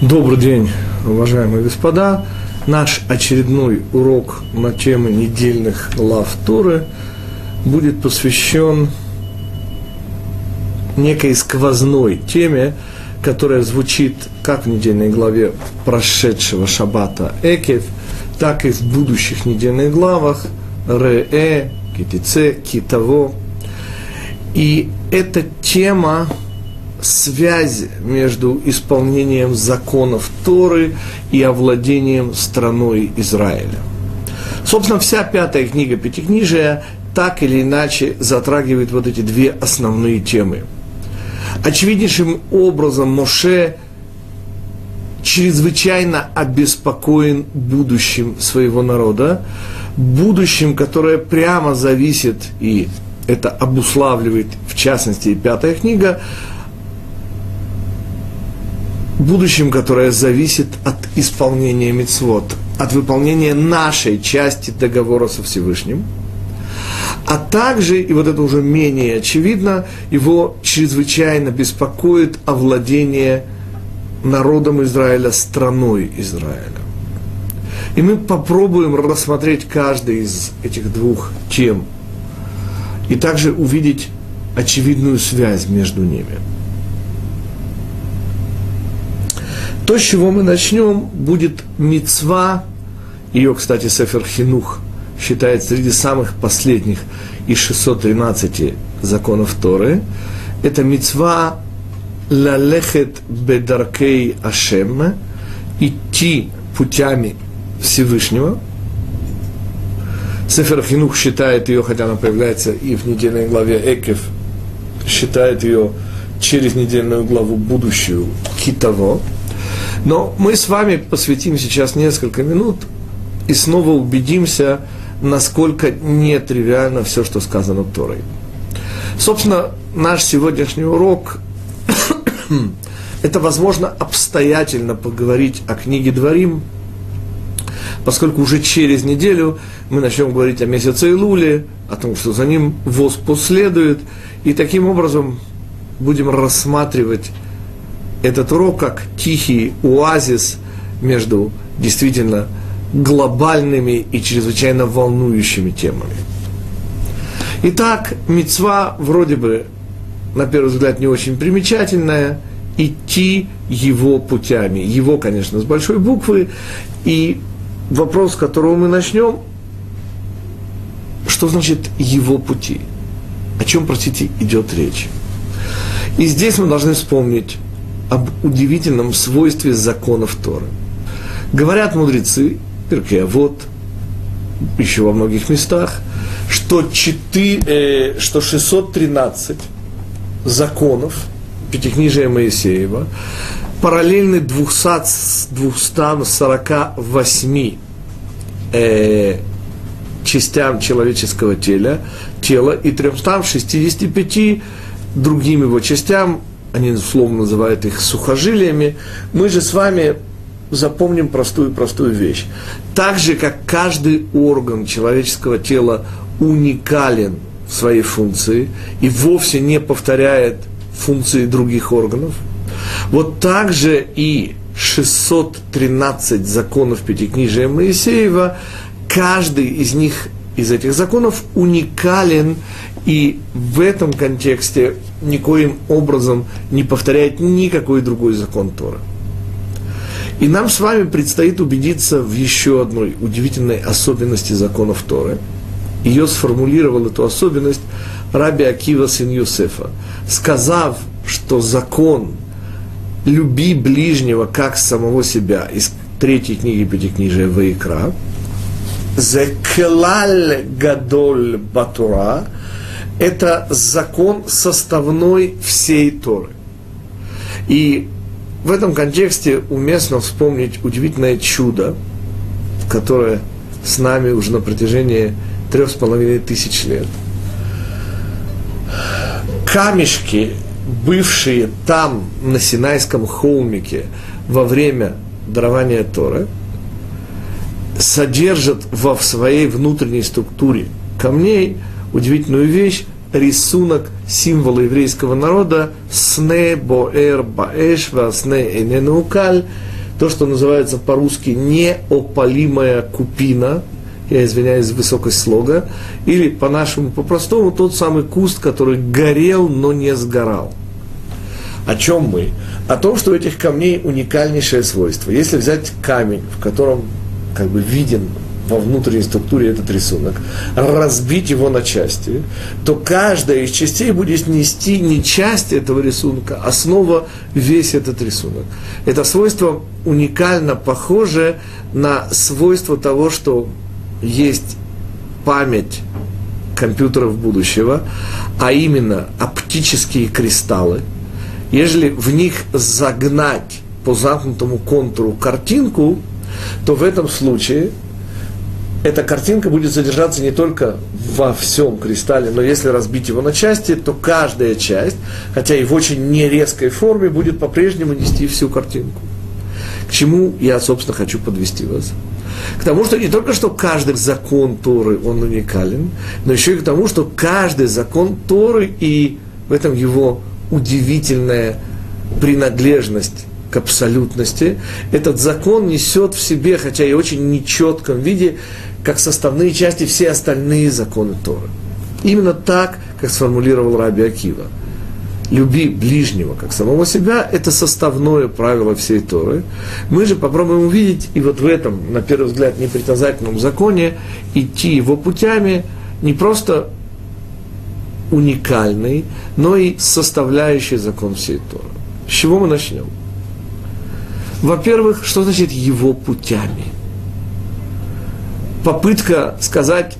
Добрый день, уважаемые господа. Наш очередной урок на тему недельных глав Торы будет посвящен некой сквозной теме, которая звучит как в недельной главе прошедшего шаббата Экев, так и в будущих недельных главах Ре, Китице, Китаво. И эта тема связь между исполнением законов Торы и овладением страной Израиля. Собственно, вся пятая книга Пятикнижия так или иначе затрагивает вот эти две основные темы. Очевиднейшим образом Моше чрезвычайно обеспокоен будущим своего народа, будущим, которое прямо зависит, и это обуславливает, в частности, пятая книга, будущем, которое зависит от исполнения мецвод, от выполнения нашей части договора со Всевышним, а также, и вот это уже менее очевидно, его чрезвычайно беспокоит овладение народом Израиля, страной Израиля. И мы попробуем рассмотреть каждый из этих двух тем и также увидеть очевидную связь между ними – То, с чего мы начнем, будет мецва. Ее, кстати, Сефер Хинух считает среди самых последних из 613 законов Торы. Это мецва лалехет бедаркей Ашем, идти путями Всевышнего. Сефер Хинух считает ее, хотя она появляется и в недельной главе Экев, считает ее через недельную главу будущую Китово. Но мы с вами посвятим сейчас несколько минут и снова убедимся, насколько нетривиально все, что сказано Торой. Собственно, наш сегодняшний урок – это, возможно, обстоятельно поговорить о книге Дворим, поскольку уже через неделю мы начнем говорить о месяце Илуле, о том, что за ним ВОЗ последует, и таким образом будем рассматривать этот урок как тихий оазис между действительно глобальными и чрезвычайно волнующими темами. Итак, мецва вроде бы, на первый взгляд, не очень примечательная, идти его путями. Его, конечно, с большой буквы. И вопрос, с которого мы начнем, что значит его пути? О чем, простите, идет речь? И здесь мы должны вспомнить об удивительном свойстве законов Торы. Говорят мудрецы, Перкея, вот, еще во многих местах, что, 4, э, что 613 законов Пятикнижия Моисеева параллельны 200, 248 э, частям человеческого тела, тела и 365 другим его частям, они условно называют их сухожилиями, мы же с вами запомним простую-простую вещь. Так же, как каждый орган человеческого тела уникален в своей функции и вовсе не повторяет функции других органов, вот так же и 613 законов Пятикнижия Моисеева, каждый из них, из этих законов, уникален и в этом контексте никоим образом не повторяет никакой другой закон Тора. И нам с вами предстоит убедиться в еще одной удивительной особенности законов Торы. Ее сформулировал эту особенность Раби Акива сын Юсефа, сказав, что закон «люби ближнего как самого себя» из третьей книги Пятикнижия Ваикра, «Зеклаль гадоль батура» это закон составной всей Торы. И в этом контексте уместно вспомнить удивительное чудо, которое с нами уже на протяжении трех с половиной тысяч лет. Камешки, бывшие там, на Синайском холмике, во время дарования Торы, содержат во своей внутренней структуре камней удивительную вещь, рисунок символа еврейского народа «Сне боэр баэш сне эненукаль» то, что называется по-русски неопалимая купина, я извиняюсь за высокость слога, или по-нашему, по-простому, тот самый куст, который горел, но не сгорал. О чем мы? О том, что у этих камней уникальнейшее свойство. Если взять камень, в котором как бы виден во внутренней структуре этот рисунок, разбить его на части, то каждая из частей будет нести не часть этого рисунка, а снова весь этот рисунок. Это свойство уникально похоже на свойство того, что есть память компьютеров будущего, а именно оптические кристаллы. Ежели в них загнать по замкнутому контуру картинку, то в этом случае эта картинка будет содержаться не только во всем кристалле, но если разбить его на части, то каждая часть, хотя и в очень нерезкой форме, будет по-прежнему нести всю картинку. К чему я, собственно, хочу подвести вас? К тому, что не только что каждый закон Торы, он уникален, но еще и к тому, что каждый закон Торы и в этом его удивительная принадлежность к абсолютности, этот закон несет в себе, хотя и очень нечетком виде, как составные части все остальные законы Торы. Именно так, как сформулировал Раби Акива. Люби ближнего, как самого себя, это составное правило всей Торы. Мы же попробуем увидеть, и вот в этом, на первый взгляд, непритязательном законе, идти его путями, не просто уникальный, но и составляющий закон всей Торы. С чего мы начнем? Во-первых, что значит его путями? Попытка сказать,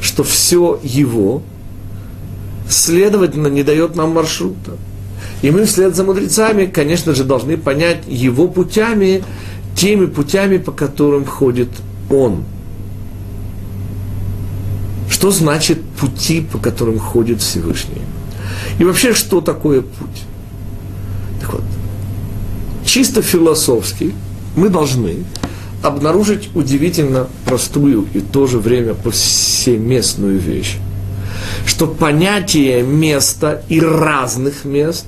что все его, следовательно, не дает нам маршрута. И мы вслед за мудрецами, конечно же, должны понять его путями, теми путями, по которым ходит он. Что значит пути, по которым ходит Всевышний? И вообще, что такое путь? Так вот, чисто философски мы должны обнаружить удивительно простую и в то же время повсеместную вещь, что понятие места и разных мест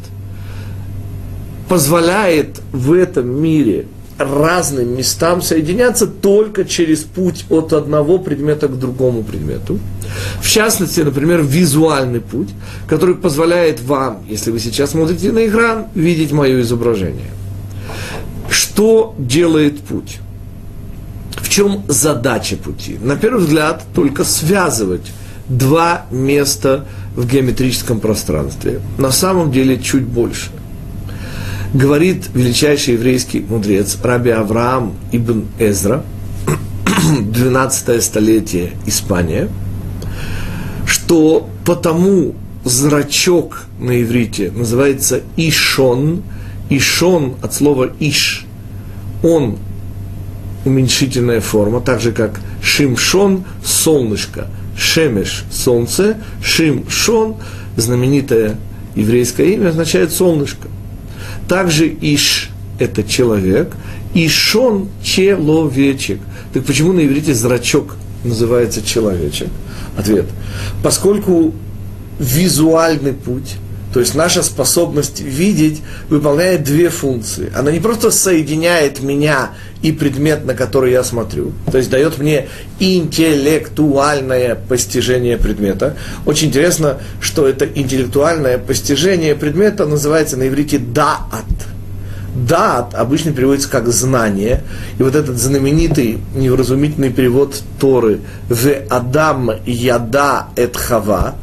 позволяет в этом мире разным местам соединяться только через путь от одного предмета к другому предмету. В частности, например, визуальный путь, который позволяет вам, если вы сейчас смотрите на экран, видеть мое изображение. Что делает путь? Чем задача пути? На первый взгляд, только связывать два места в геометрическом пространстве. На самом деле чуть больше – говорит величайший еврейский мудрец Раби Авраам ибн Эзра, 12 столетие Испания, что потому зрачок на иврите называется Ишон, Ишон от слова Иш, он уменьшительная форма, так же как Шимшон – солнышко, Шемеш – солнце, Шимшон – знаменитое еврейское имя, означает солнышко. Также Иш – это человек, Ишон – человечек. Так почему на иврите зрачок называется человечек? Ответ. Поскольку визуальный путь, то есть наша способность видеть, выполняет две функции. Она не просто соединяет меня и предмет, на который я смотрю, то есть дает мне интеллектуальное постижение предмета. Очень интересно, что это интеллектуальное постижение предмета называется на иврите даат. Даат обычно переводится как знание. И вот этот знаменитый невразумительный перевод Торы «В Адам яда эт хава»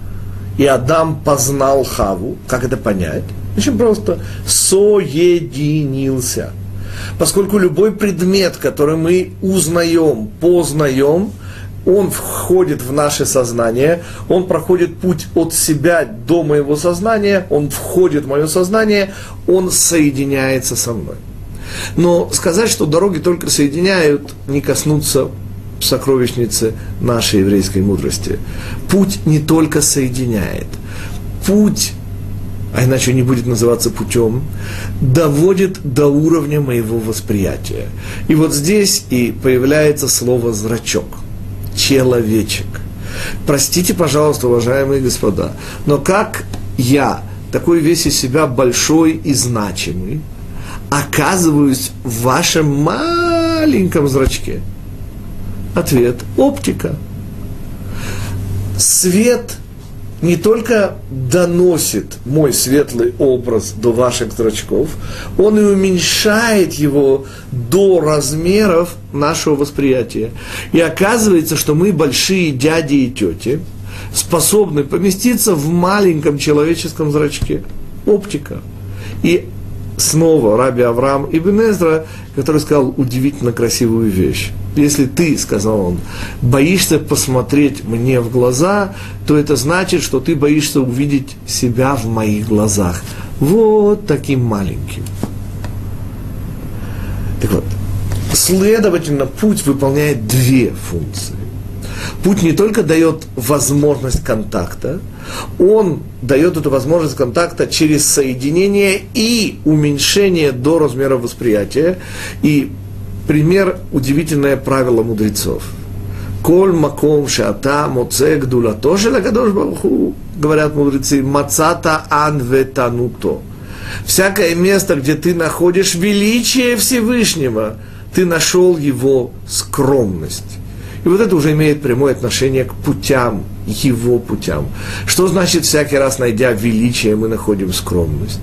и Адам познал Хаву. Как это понять? Очень просто. Соединился – поскольку любой предмет, который мы узнаем, познаем, он входит в наше сознание, он проходит путь от себя до моего сознания, он входит в мое сознание, он соединяется со мной. Но сказать, что дороги только соединяют, не коснуться сокровищницы нашей еврейской мудрости. Путь не только соединяет, путь а иначе не будет называться путем, доводит до уровня моего восприятия. И вот здесь и появляется слово «зрачок», «человечек». Простите, пожалуйста, уважаемые господа, но как я, такой весь из себя большой и значимый, оказываюсь в вашем маленьком зрачке? Ответ – оптика. Свет не только доносит мой светлый образ до ваших зрачков, он и уменьшает его до размеров нашего восприятия. И оказывается, что мы большие дяди и тети, способны поместиться в маленьком человеческом зрачке. Оптика. И снова Раби Авраам Ибн Эзра, который сказал удивительно красивую вещь. Если ты, сказал он, боишься посмотреть мне в глаза, то это значит, что ты боишься увидеть себя в моих глазах. Вот таким маленьким. Так вот, следовательно, путь выполняет две функции. Путь не только дает возможность контакта, он дает эту возможность контакта через соединение и уменьшение до размера восприятия. И пример – удивительное правило мудрецов. Коль маком шата моце гдула тоже лагадош барху, говорят мудрецы, мацата анветануто. Всякое место, где ты находишь величие Всевышнего, ты нашел его скромность. И вот это уже имеет прямое отношение к путям, его путям. Что значит всякий раз, найдя величие, мы находим скромность?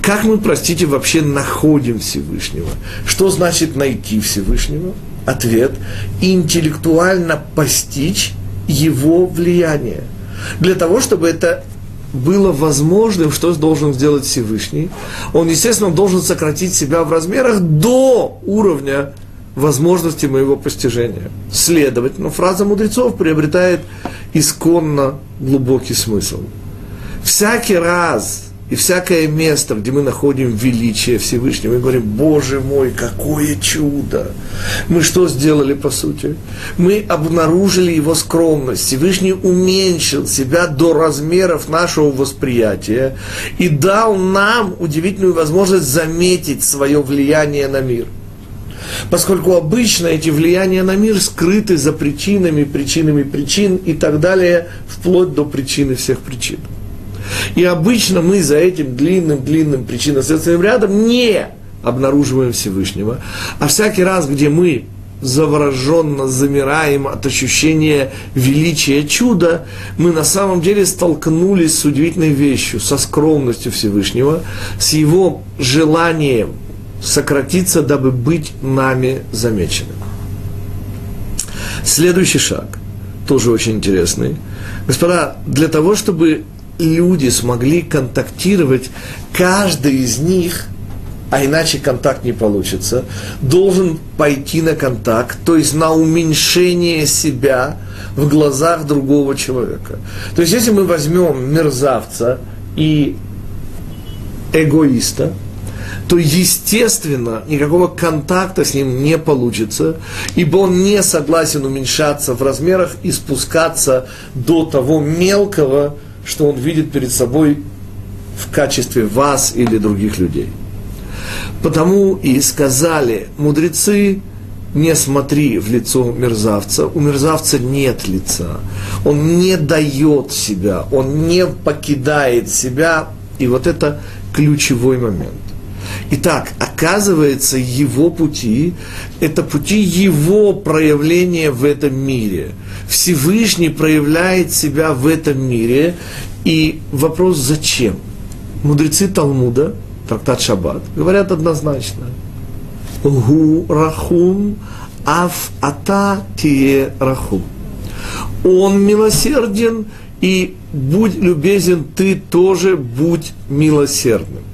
Как мы, простите, вообще находим Всевышнего? Что значит найти Всевышнего? Ответ – интеллектуально постичь его влияние. Для того, чтобы это было возможным, что должен сделать Всевышний? Он, естественно, должен сократить себя в размерах до уровня возможности моего постижения. Следовательно, фраза мудрецов приобретает исконно глубокий смысл. Всякий раз и всякое место, где мы находим величие Всевышнего, мы говорим, Боже мой, какое чудо! Мы что сделали по сути? Мы обнаружили его скромность. Всевышний уменьшил себя до размеров нашего восприятия и дал нам удивительную возможность заметить свое влияние на мир – поскольку обычно эти влияния на мир скрыты за причинами, причинами причин и так далее, вплоть до причины всех причин. И обычно мы за этим длинным-длинным причинно-следственным рядом не обнаруживаем Всевышнего, а всякий раз, где мы завороженно замираем от ощущения величия чуда, мы на самом деле столкнулись с удивительной вещью, со скромностью Всевышнего, с его желанием – сократиться, дабы быть нами замеченным. Следующий шаг, тоже очень интересный. Господа, для того, чтобы люди смогли контактировать, каждый из них, а иначе контакт не получится, должен пойти на контакт, то есть на уменьшение себя в глазах другого человека. То есть, если мы возьмем мерзавца и эгоиста – то, естественно, никакого контакта с ним не получится, ибо он не согласен уменьшаться в размерах и спускаться до того мелкого, что он видит перед собой в качестве вас или других людей. Потому и сказали мудрецы, не смотри в лицо мерзавца, у мерзавца нет лица, он не дает себя, он не покидает себя, и вот это ключевой момент. Итак, оказывается, его пути – это пути его проявления в этом мире. Всевышний проявляет себя в этом мире. И вопрос зачем? Мудрецы Талмуда, трактат Шаббат, говорят однозначно. Гу рахум аф ата тие рахум. Он милосерден, и будь любезен, ты тоже будь милосердным.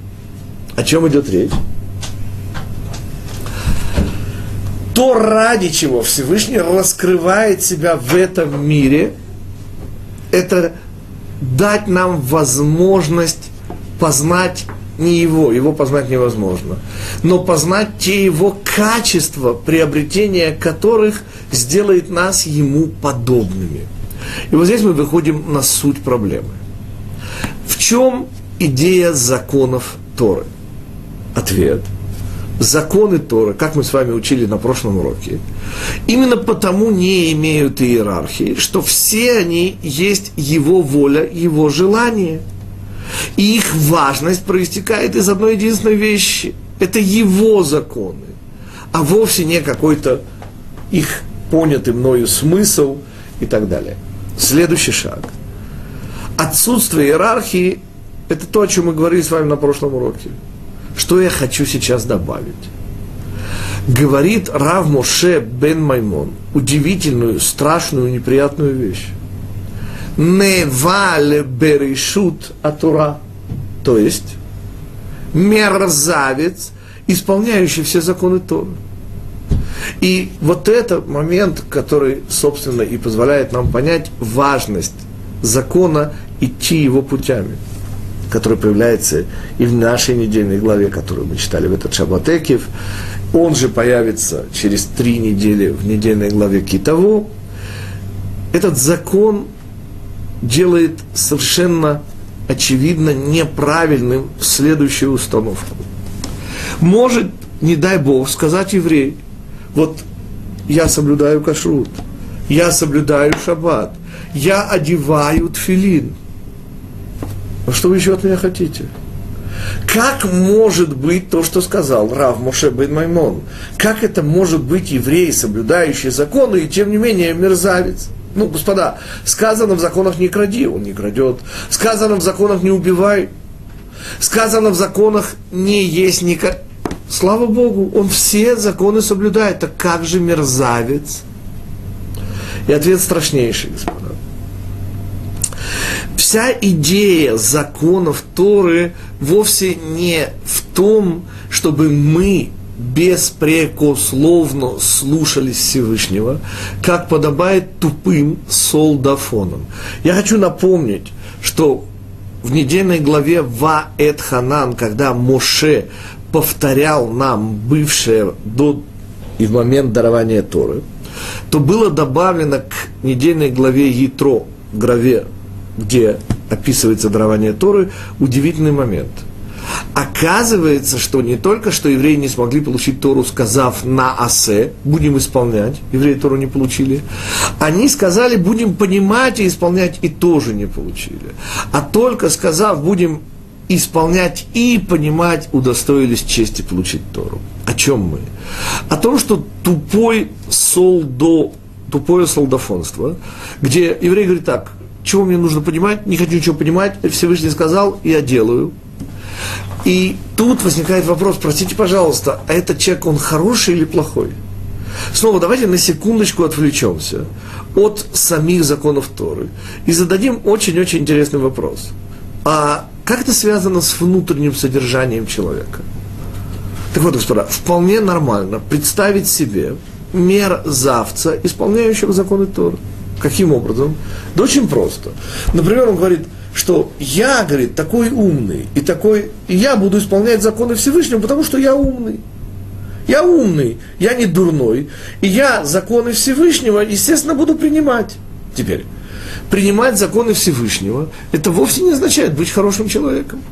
О чем идет речь? То, ради чего Всевышний раскрывает себя в этом мире, это дать нам возможность познать не его, его познать невозможно, но познать те его качества, приобретения которых сделает нас ему подобными. И вот здесь мы выходим на суть проблемы. В чем идея законов Торы? Ответ. Законы Торы, как мы с вами учили на прошлом уроке, именно потому не имеют иерархии, что все они есть его воля, его желание. И их важность проистекает из одной единственной вещи. Это его законы, а вовсе не какой-то их понятый мною смысл и так далее. Следующий шаг. Отсутствие иерархии – это то, о чем мы говорили с вами на прошлом уроке. Что я хочу сейчас добавить? Говорит Рав Моше бен Маймон удивительную, страшную, неприятную вещь. Невале берешут атура. То есть, мерзавец, исполняющий все законы Торы. И вот это момент, который, собственно, и позволяет нам понять важность закона идти его путями, который появляется и в нашей недельной главе, которую мы читали в этот Шабатекив. Он же появится через три недели в недельной главе Китову. Этот закон делает совершенно очевидно неправильным следующую установку. Может, не дай Бог, сказать еврей, вот я соблюдаю кашрут, я соблюдаю шаббат, я одеваю тфилин. А что вы еще от меня хотите? Как может быть то, что сказал Рав Моше бен Маймон? Как это может быть еврей, соблюдающий законы, и тем не менее мерзавец? Ну, господа, сказано в законах не кради, он не крадет. Сказано в законах не убивай. Сказано в законах не есть не... Слава Богу, он все законы соблюдает. Так как же мерзавец? И ответ страшнейший, господа. Вся идея законов Торы вовсе не в том, чтобы мы беспрекословно слушались Всевышнего, как подобает тупым солдафонам. Я хочу напомнить, что в недельной главе Ва Эт Ханан, когда Моше повторял нам бывшее до и в момент дарования Торы, то было добавлено к недельной главе Ятро, главе, где описывается дарование Торы, удивительный момент – Оказывается, что не только что евреи не смогли получить Тору, сказав на асе, будем исполнять, евреи Тору не получили, они сказали, будем понимать и исполнять, и тоже не получили. А только сказав, будем исполнять и понимать, удостоились чести получить Тору. О чем мы? О том, что тупой солдо, тупое солдафонство, где еврей говорит так, чего мне нужно понимать, не хочу ничего понимать, Всевышний сказал, я делаю – и тут возникает вопрос, простите, пожалуйста, а этот человек, он хороший или плохой? Снова давайте на секундочку отвлечемся от самих законов Торы и зададим очень-очень интересный вопрос. А как это связано с внутренним содержанием человека? Так вот, господа, вполне нормально представить себе мерзавца, исполняющего законы Торы. Каким образом? Да очень просто. Например, он говорит – что я, говорит, такой умный, и такой, и я буду исполнять законы Всевышнего, потому что я умный. Я умный, я не дурной, и я законы Всевышнего, естественно, буду принимать. Теперь, принимать законы Всевышнего, это вовсе не означает быть хорошим человеком.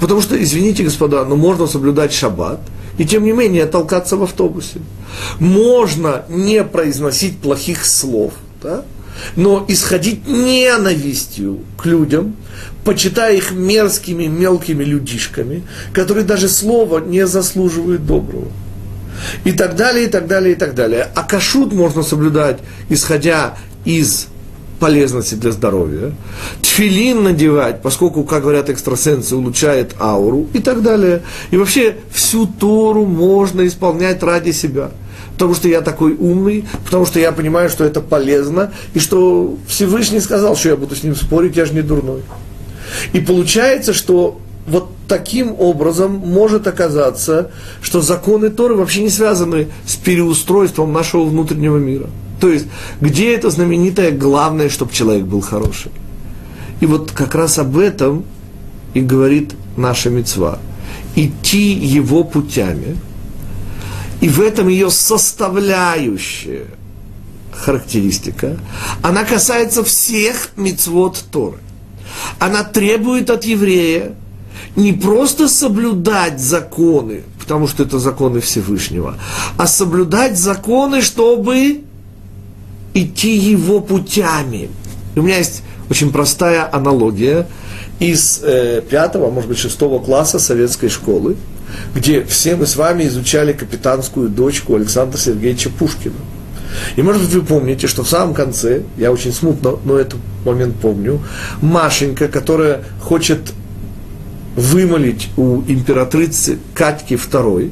Потому что, извините, господа, но можно соблюдать шаббат, и тем не менее толкаться в автобусе. Можно не произносить плохих слов, да? Но исходить ненавистью к людям, почитая их мерзкими мелкими людишками, которые даже слова не заслуживают доброго. И так далее, и так далее, и так далее. А кашут можно соблюдать, исходя из полезности для здоровья. Тфилин надевать, поскольку, как говорят экстрасенсы, улучшает ауру и так далее. И вообще всю Тору можно исполнять ради себя – потому что я такой умный, потому что я понимаю, что это полезно, и что Всевышний сказал, что я буду с ним спорить, я же не дурной. И получается, что вот таким образом может оказаться, что законы Торы вообще не связаны с переустройством нашего внутреннего мира. То есть, где это знаменитое главное, чтобы человек был хороший? И вот как раз об этом и говорит наша мецва. Идти его путями – и в этом ее составляющая характеристика, она касается всех мицвод Торы. Она требует от еврея не просто соблюдать законы, потому что это законы Всевышнего, а соблюдать законы, чтобы идти его путями. У меня есть очень простая аналогия, из э, пятого, может быть, шестого класса советской школы, где все мы с вами изучали капитанскую дочку Александра Сергеевича Пушкина. И, может быть, вы помните, что в самом конце, я очень смутно, но этот момент помню, Машенька, которая хочет вымолить у императрицы Катьки II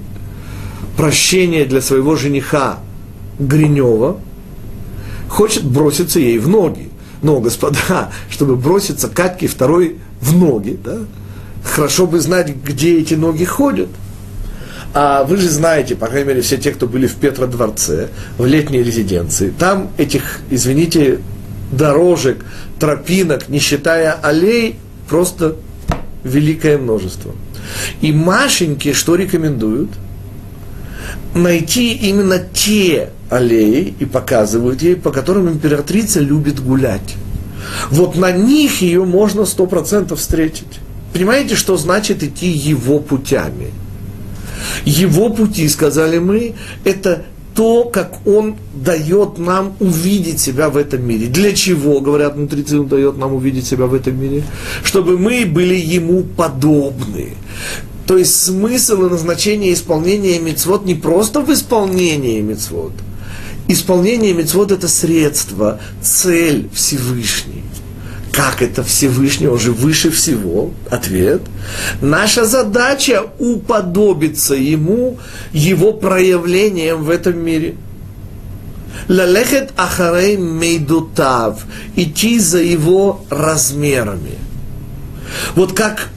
прощение для своего жениха Гринева, хочет броситься ей в ноги. Но, господа, чтобы броситься Катьке II в ноги, да, хорошо бы знать, где эти ноги ходят. А вы же знаете, по крайней мере, все те, кто были в Петродворце, в летней резиденции, там этих, извините, дорожек, тропинок, не считая аллей, просто великое множество. И Машеньке что рекомендуют? Найти именно те аллеи и показывают ей, по которым императрица любит гулять. Вот на них ее можно сто процентов встретить. Понимаете, что значит идти его путями? Его пути, сказали мы, это то, как он дает нам увидеть себя в этом мире. Для чего, говорят мудрецы, он дает нам увидеть себя в этом мире? Чтобы мы были ему подобны. То есть смысл и назначение исполнения мецвод не просто в исполнении мецвод. Исполнение мецвод это средство, цель Всевышний. Как это Всевышний, он же выше всего? Ответ. Наша задача уподобиться ему, его проявлением в этом мире. Лалехет ахарей мейдутав. Идти за его размерами. Вот как,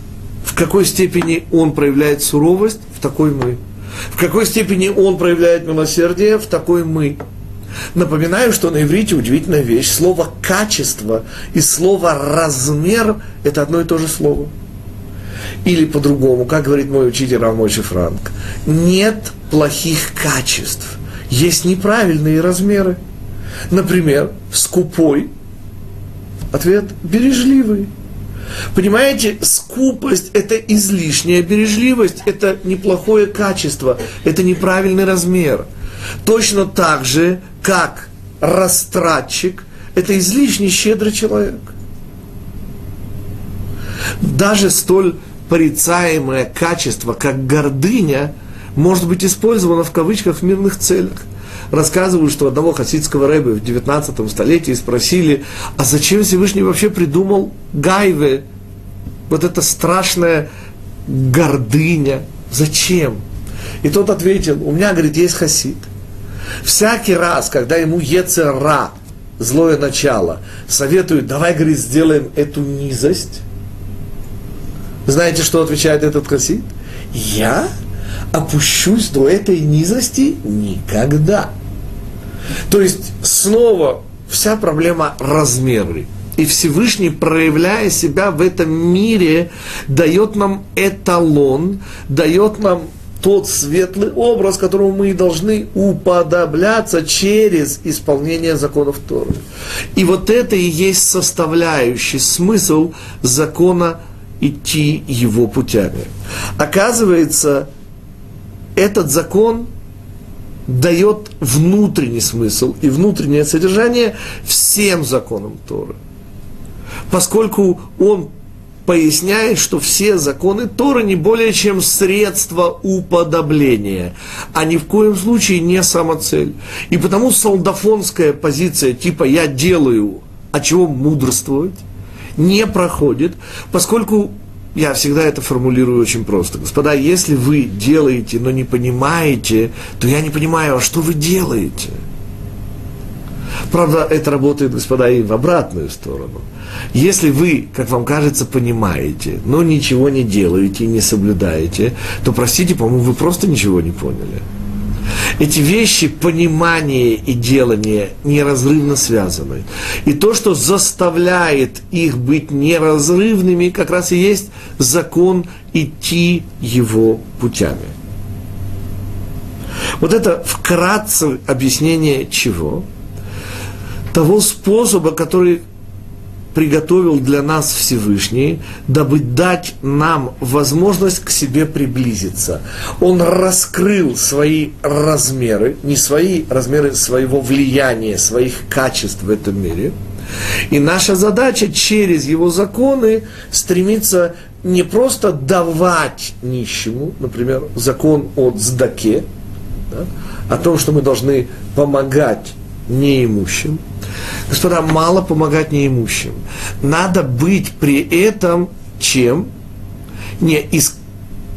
в какой степени он проявляет суровость, в такой мы. В какой степени он проявляет милосердие, в такой мы. Напоминаю, что на иврите удивительная вещь. Слово «качество» и слово «размер» – это одно и то же слово. Или по-другому, как говорит мой учитель Рамойши Франк, нет плохих качеств, есть неправильные размеры. Например, скупой, ответ – бережливый. Понимаете, скупость – это излишняя бережливость, это неплохое качество, это неправильный размер – Точно так же, как растратчик – это излишне щедрый человек. Даже столь порицаемое качество, как гордыня, может быть использовано в кавычках в мирных целях. Рассказывают, что одного хасидского рэба в 19 столетии спросили, а зачем Всевышний вообще придумал гайве, вот эта страшная гордыня, зачем? И тот ответил, у меня, говорит, есть хасид. Всякий раз, когда ему Ецера, злое начало, советует, давай, говорит, сделаем эту низость, знаете, что отвечает этот хасид? Я опущусь до этой низости никогда. То есть снова вся проблема размеры. И Всевышний, проявляя себя в этом мире, дает нам эталон, дает нам тот светлый образ, которому мы и должны уподобляться через исполнение законов Торы. И вот это и есть составляющий смысл закона идти его путями. Оказывается, этот закон дает внутренний смысл и внутреннее содержание всем законам Торы. Поскольку он поясняет, что все законы Торы не более чем средство уподобления, а ни в коем случае не самоцель. И потому солдафонская позиция типа «я делаю, а чего мудрствовать?» не проходит, поскольку я всегда это формулирую очень просто. Господа, если вы делаете, но не понимаете, то я не понимаю, а что вы делаете – Правда, это работает, господа, и в обратную сторону. Если вы, как вам кажется, понимаете, но ничего не делаете и не соблюдаете, то, простите, по-моему, вы просто ничего не поняли. Эти вещи, понимание и делание неразрывно связаны. И то, что заставляет их быть неразрывными, как раз и есть закон идти его путями. Вот это вкратце объяснение чего? Того способа, который приготовил для нас Всевышний, дабы дать нам возможность к себе приблизиться. Он раскрыл свои размеры, не свои размеры своего влияния, своих качеств в этом мире, И наша задача через его законы стремиться не просто давать нищему, например, закон о сдаке, да, о том, что мы должны помогать неимущим. Господа, мало помогать неимущим. Надо быть при этом чем? Не из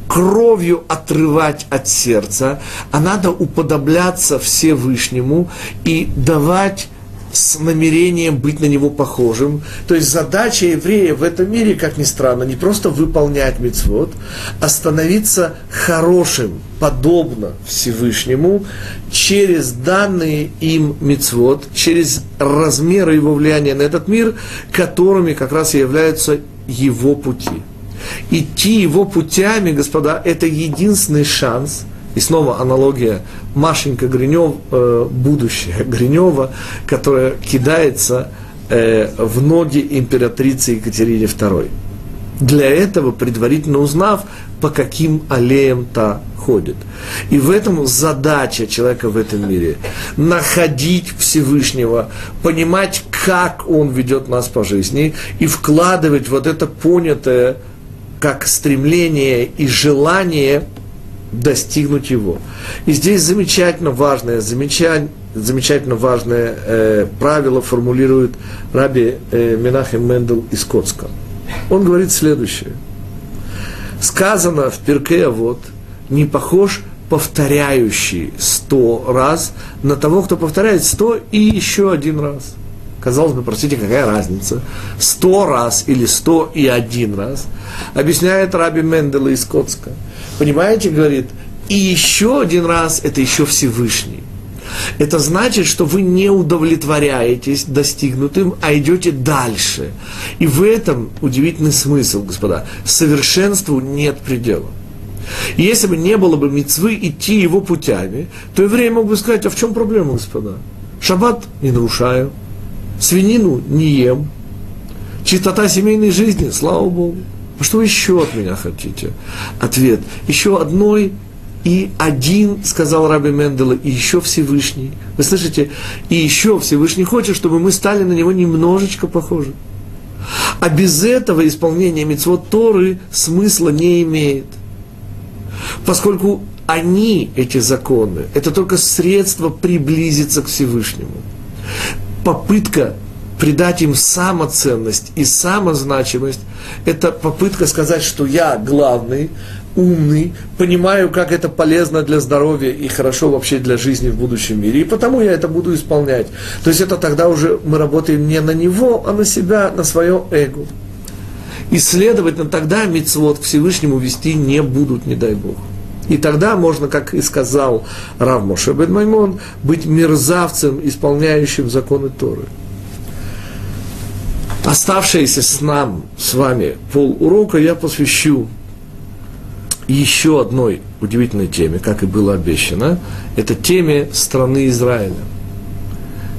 кровью отрывать от сердца, а надо уподобляться Всевышнему и давать с намерением быть на него похожим. То есть задача еврея в этом мире, как ни странно, не просто выполнять мецвод, а становиться хорошим, подобно Всевышнему, через данные им мецвод, через размеры его влияния на этот мир, которыми как раз и являются его пути. Идти его путями, господа, это единственный шанс – и снова аналогия Машенька Гринев, э, будущее Гринева, которая кидается э, в ноги императрицы Екатерине II. Для этого, предварительно узнав, по каким аллеям та ходит. И в этом задача человека в этом мире. Находить Всевышнего, понимать, как Он ведет нас по жизни, и вкладывать вот это понятое как стремление и желание – достигнуть его. И здесь замечательно важное, замечательно, замечательно важное э, правило формулирует Раби э, Менахем Мендел из Коцка. Он говорит следующее. Сказано в Перке, вот, не похож повторяющий сто раз на того, кто повторяет сто и еще один раз. Казалось бы, простите, какая разница? Сто раз или сто и один раз. Объясняет Раби Мендела из Коцка – Понимаете, говорит, и еще один раз это еще Всевышний. Это значит, что вы не удовлетворяетесь достигнутым, а идете дальше. И в этом удивительный смысл, господа. Совершенству нет предела. И если бы не было бы мецвы идти его путями, то еврей мог бы сказать, а в чем проблема, господа? Шаббат не нарушаю, свинину не ем, чистота семейной жизни, слава Богу. А что вы еще от меня хотите? Ответ. Еще одной и один, сказал Раби Мендела, и еще Всевышний. Вы слышите? И еще Всевышний хочет, чтобы мы стали на него немножечко похожи. А без этого исполнение мецвод Торы смысла не имеет. Поскольку они, эти законы, это только средство приблизиться к Всевышнему. Попытка придать им самоценность и самозначимость, это попытка сказать, что я главный, умный, понимаю, как это полезно для здоровья и хорошо вообще для жизни в будущем мире, и потому я это буду исполнять. То есть это тогда уже мы работаем не на него, а на себя, на свое эго. И, следовательно, тогда мицвод к Всевышнему вести не будут, не дай Бог. И тогда можно, как и сказал Рав Моше Бен Маймон, быть мерзавцем, исполняющим законы Торы оставшееся с нам, с вами пол урока я посвящу еще одной удивительной теме, как и было обещано. Это теме страны Израиля.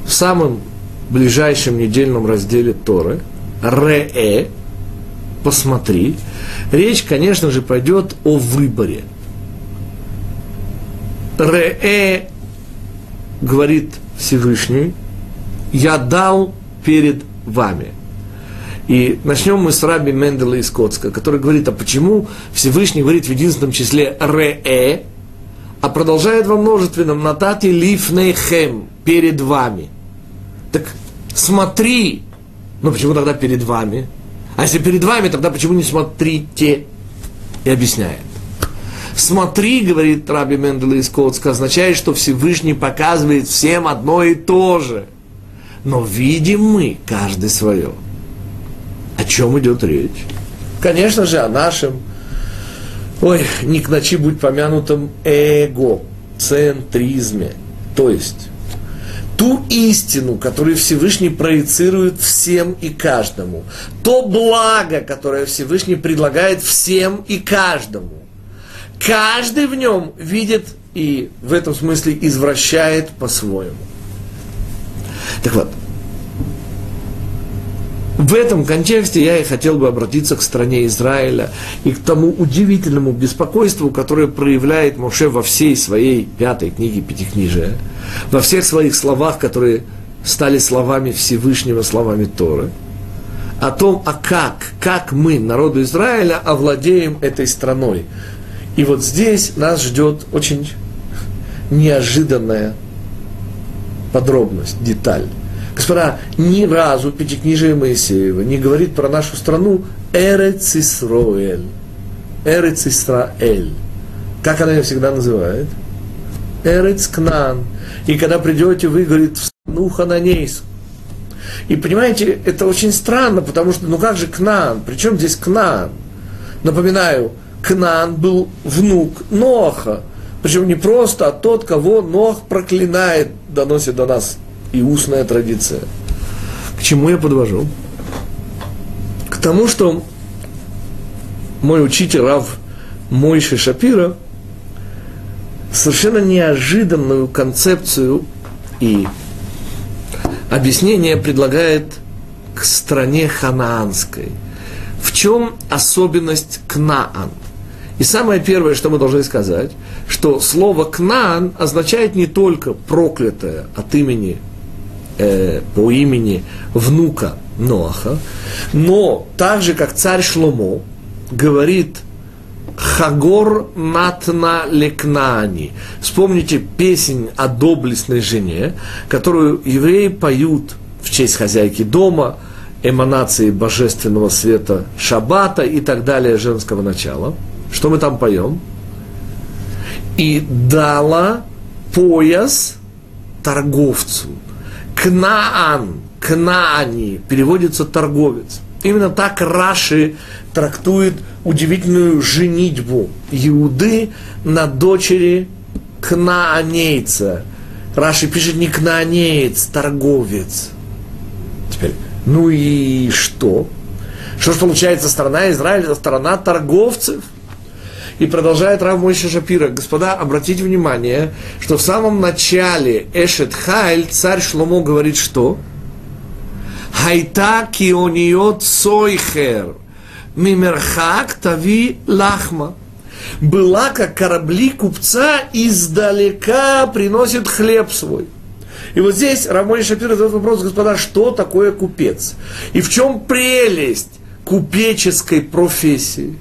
В самом ближайшем недельном разделе Торы, Ре, посмотри, речь, конечно же, пойдет о выборе. Ре, говорит Всевышний, я дал перед вами – и начнем мы с Раби Мендела из Коцка, который говорит, а почему Всевышний говорит в единственном числе «ре», а продолжает во множественном «натати лифнейхем» – «перед вами». Так смотри, ну почему тогда перед вами? А если перед вами, тогда почему не смотрите? И объясняет. Смотри, говорит Раби Мендела из Коцка, означает, что Всевышний показывает всем одно и то же. Но видим мы каждый свое. О чем идет речь? Конечно же, о нашем, ой, не к ночи будь помянутом эго-центризме. То есть, ту истину, которую Всевышний проецирует всем и каждому, то благо, которое Всевышний предлагает всем и каждому. Каждый в нем видит и в этом смысле извращает по-своему. Так вот, в этом контексте я и хотел бы обратиться к стране Израиля и к тому удивительному беспокойству, которое проявляет Моше во всей своей пятой книге Пятикнижия, во всех своих словах, которые стали словами Всевышнего, словами Торы, о том, а как, как мы, народу Израиля, овладеем этой страной. И вот здесь нас ждет очень неожиданная подробность, деталь. Господа, ни разу Пятикнижие Моисеева не говорит про нашу страну Эрец Исроэль. Эрец Исраэль. Как она ее всегда называет? Эрец Кнан. И когда придете, вы, говорит, в страну Хананейсу. И понимаете, это очень странно, потому что, ну как же Кнан? Причем здесь Кнан? Напоминаю, Кнан был внук Ноха. Причем не просто, а тот, кого Нох проклинает, доносит до нас и устная традиция. К чему я подвожу? К тому, что мой учитель Рав Мойши Шапира совершенно неожиданную концепцию и объяснение предлагает к стране ханаанской. В чем особенность Кнаан? И самое первое, что мы должны сказать, что слово «кнаан» означает не только проклятое от имени, э, по имени внука Ноаха, но так же, как царь Шломо говорит Хагор Натна Лекнани. Вспомните песнь о доблестной жене, которую евреи поют в честь хозяйки дома, эманации божественного света Шабата и так далее женского начала. Что мы там поем? И дала пояс торговцу. Кнаан, Кнаани, переводится торговец. Именно так Раши трактует удивительную женитьбу Иуды на дочери кнаанейца. Раши пишет не кнаанеец, торговец. Теперь, ну и что? Что ж получается, страна Израиля, это страна торговцев? И продолжает Рав Мойша Шапира. Господа, обратите внимание, что в самом начале Эшет Хайль царь Шломо говорит что? Хайта киониот сойхер мимерхак тави лахма. Была, как корабли купца, издалека приносит хлеб свой. И вот здесь Рамой Шапир задает вопрос, господа, что такое купец? И в чем прелесть купеческой профессии?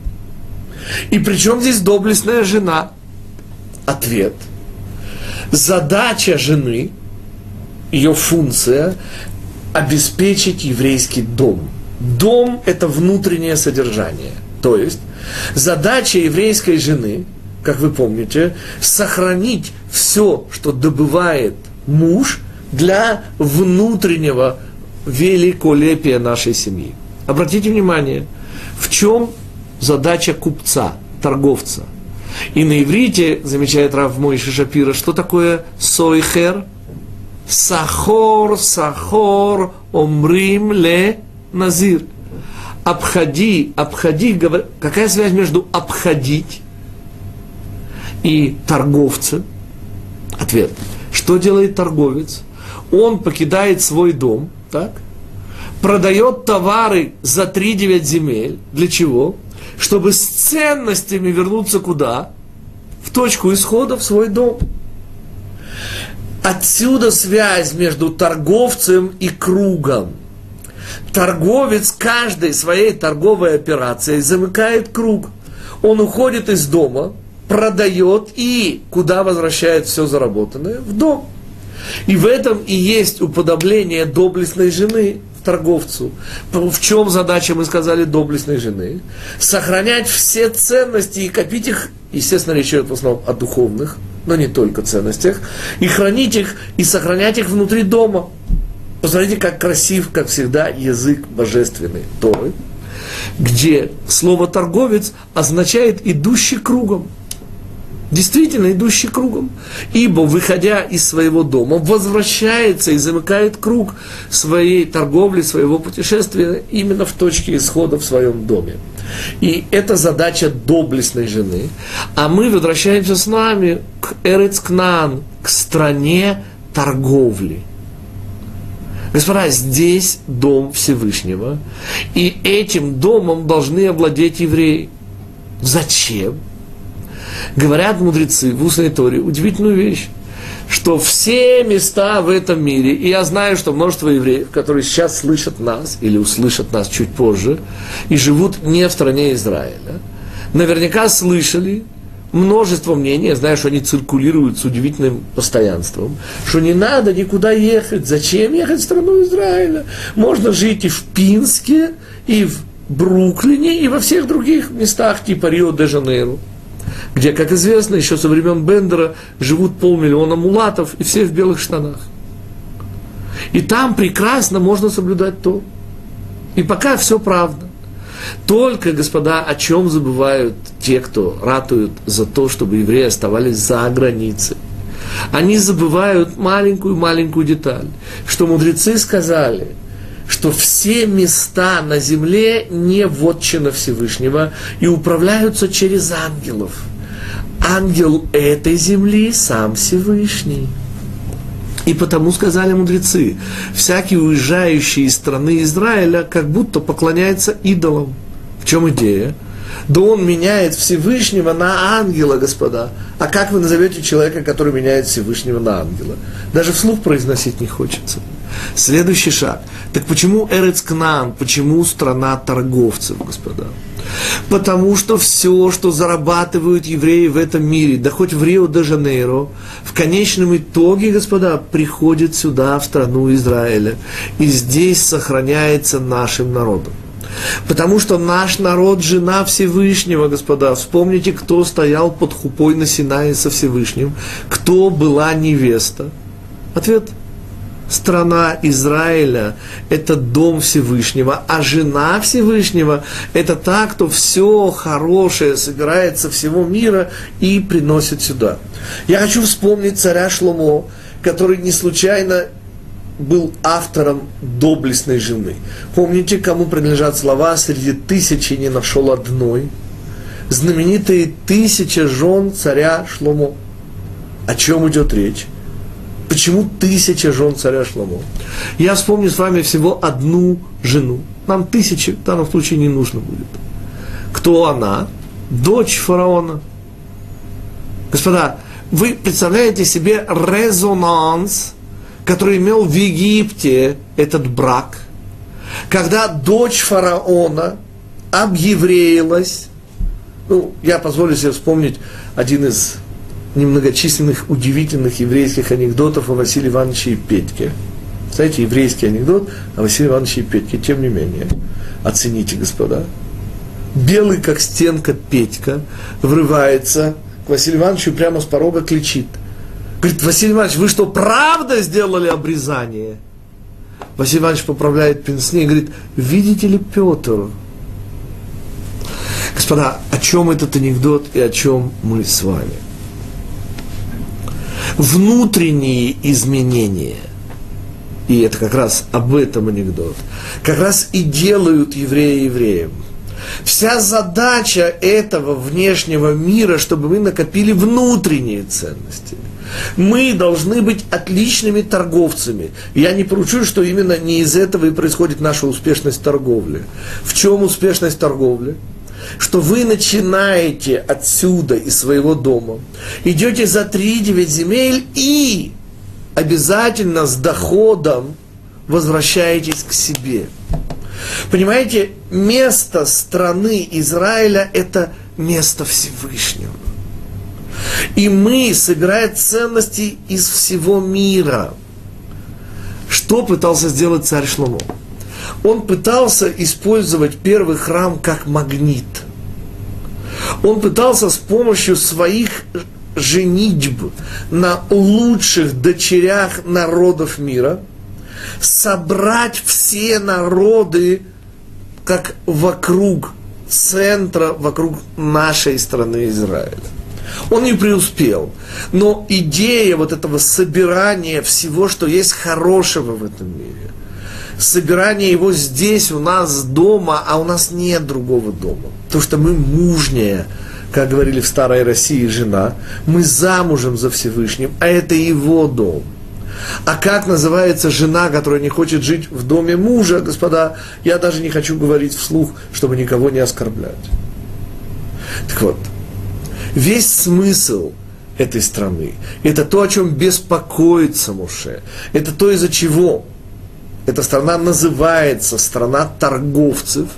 И причем здесь доблестная жена? Ответ. Задача жены, ее функция, обеспечить еврейский дом – Дом – это внутреннее содержание. То есть задача еврейской жены, как вы помните, сохранить все, что добывает муж для внутреннего великолепия нашей семьи. Обратите внимание, в чем задача купца, торговца. И на иврите, замечает Рав Мойши Шапира, что такое сойхер? Сахор, сахор, омрим ле назир. Обходи, обходи, какая связь между обходить и торговцем? Ответ. Что делает торговец? Он покидает свой дом, так? продает товары за 3-9 земель. Для чего? Чтобы с ценностями вернуться куда? В точку исхода, в свой дом. Отсюда связь между торговцем и кругом – торговец каждой своей торговой операцией замыкает круг. Он уходит из дома, продает и куда возвращает все заработанное? В дом. И в этом и есть уподобление доблестной жены торговцу. В чем задача, мы сказали, доблестной жены? Сохранять все ценности и копить их, естественно, речь идет в основном о духовных, но не только ценностях, и хранить их, и сохранять их внутри дома. Посмотрите, как красив, как всегда, язык божественный Торы, где слово торговец означает идущий кругом. Действительно, идущий кругом. Ибо, выходя из своего дома, возвращается и замыкает круг своей торговли, своего путешествия именно в точке исхода в своем доме. И это задача доблестной жены. А мы возвращаемся с нами к Эрецкнан, к стране торговли – Господа, здесь дом Всевышнего, и этим домом должны овладеть евреи. Зачем? Говорят мудрецы в устной Торе удивительную вещь, что все места в этом мире, и я знаю, что множество евреев, которые сейчас слышат нас, или услышат нас чуть позже, и живут не в стране Израиля, наверняка слышали множество мнений, я знаю, что они циркулируют с удивительным постоянством, что не надо никуда ехать, зачем ехать в страну Израиля? Можно жить и в Пинске, и в Бруклине, и во всех других местах, типа Рио-де-Жанейро где, как известно, еще со времен Бендера живут полмиллиона мулатов, и все в белых штанах. И там прекрасно можно соблюдать то. И пока все правда. Только, господа, о чем забывают те, кто ратуют за то, чтобы евреи оставались за границей. Они забывают маленькую-маленькую деталь, что мудрецы сказали, что все места на земле не вотчина Всевышнего и управляются через ангелов – ангел этой земли сам Всевышний. И потому сказали мудрецы, всякий уезжающий из страны Израиля как будто поклоняется идолам. В чем идея? Да он меняет Всевышнего на ангела, господа. А как вы назовете человека, который меняет Всевышнего на ангела? Даже вслух произносить не хочется. Следующий шаг. Так почему Эрец Кнан? Почему страна торговцев, господа? Потому что все, что зарабатывают евреи в этом мире, да хоть в Рио-де-Жанейро, в конечном итоге, господа, приходит сюда, в страну Израиля. И здесь сохраняется нашим народом. Потому что наш народ – жена Всевышнего, господа. Вспомните, кто стоял под хупой на Синае со Всевышним, кто была невеста. Ответ – страна Израиля – это дом Всевышнего, а жена Всевышнего – это та, кто все хорошее собирает со всего мира и приносит сюда. Я хочу вспомнить царя Шломо, который не случайно был автором доблестной жены. Помните, кому принадлежат слова «среди тысячи не нашел одной»? Знаменитые тысяча жен царя Шломо. О чем идет речь? Почему тысяча жен царя Шломо? Я вспомню с вами всего одну жену. Нам тысячи в данном случае не нужно будет. Кто она? Дочь фараона. Господа, вы представляете себе резонанс, который имел в Египте этот брак, когда дочь фараона объевреилась, ну, я позволю себе вспомнить один из немногочисленных удивительных еврейских анекдотов о Василии Ивановиче и Петьке. Знаете, еврейский анекдот о Василии Ивановиче и Петьке. Тем не менее, оцените, господа. Белый, как стенка, Петька врывается к Василию Ивановичу и прямо с порога кричит. Говорит, Василий Иванович, вы что, правда сделали обрезание? Василий Иванович поправляет пенсне и говорит, видите ли, Петр, Господа, о чем этот анекдот и о чем мы с вами? Внутренние изменения, и это как раз об этом анекдот, как раз и делают еврея евреем. Вся задача этого внешнего мира, чтобы мы накопили внутренние ценности. Мы должны быть отличными торговцами. Я не поручу, что именно не из этого и происходит наша успешность торговли. В чем успешность торговли? Что вы начинаете отсюда, из своего дома, идете за 3-9 земель и обязательно с доходом возвращаетесь к себе. Понимаете, место страны Израиля – это место Всевышнего. И мы, собирая ценности из всего мира, что пытался сделать царь Шломо? он пытался использовать первый храм как магнит. Он пытался с помощью своих женитьб на лучших дочерях народов мира собрать все народы как вокруг центра, вокруг нашей страны Израиля. Он не преуспел. Но идея вот этого собирания всего, что есть хорошего в этом мире, собирание его здесь, у нас дома, а у нас нет другого дома. Потому что мы мужнее, как говорили в старой России жена, мы замужем за Всевышним, а это его дом. А как называется жена, которая не хочет жить в доме мужа, господа, я даже не хочу говорить вслух, чтобы никого не оскорблять. Так вот, весь смысл этой страны. Это то, о чем беспокоится Муше. Это то, из-за чего эта страна называется страна торговцев,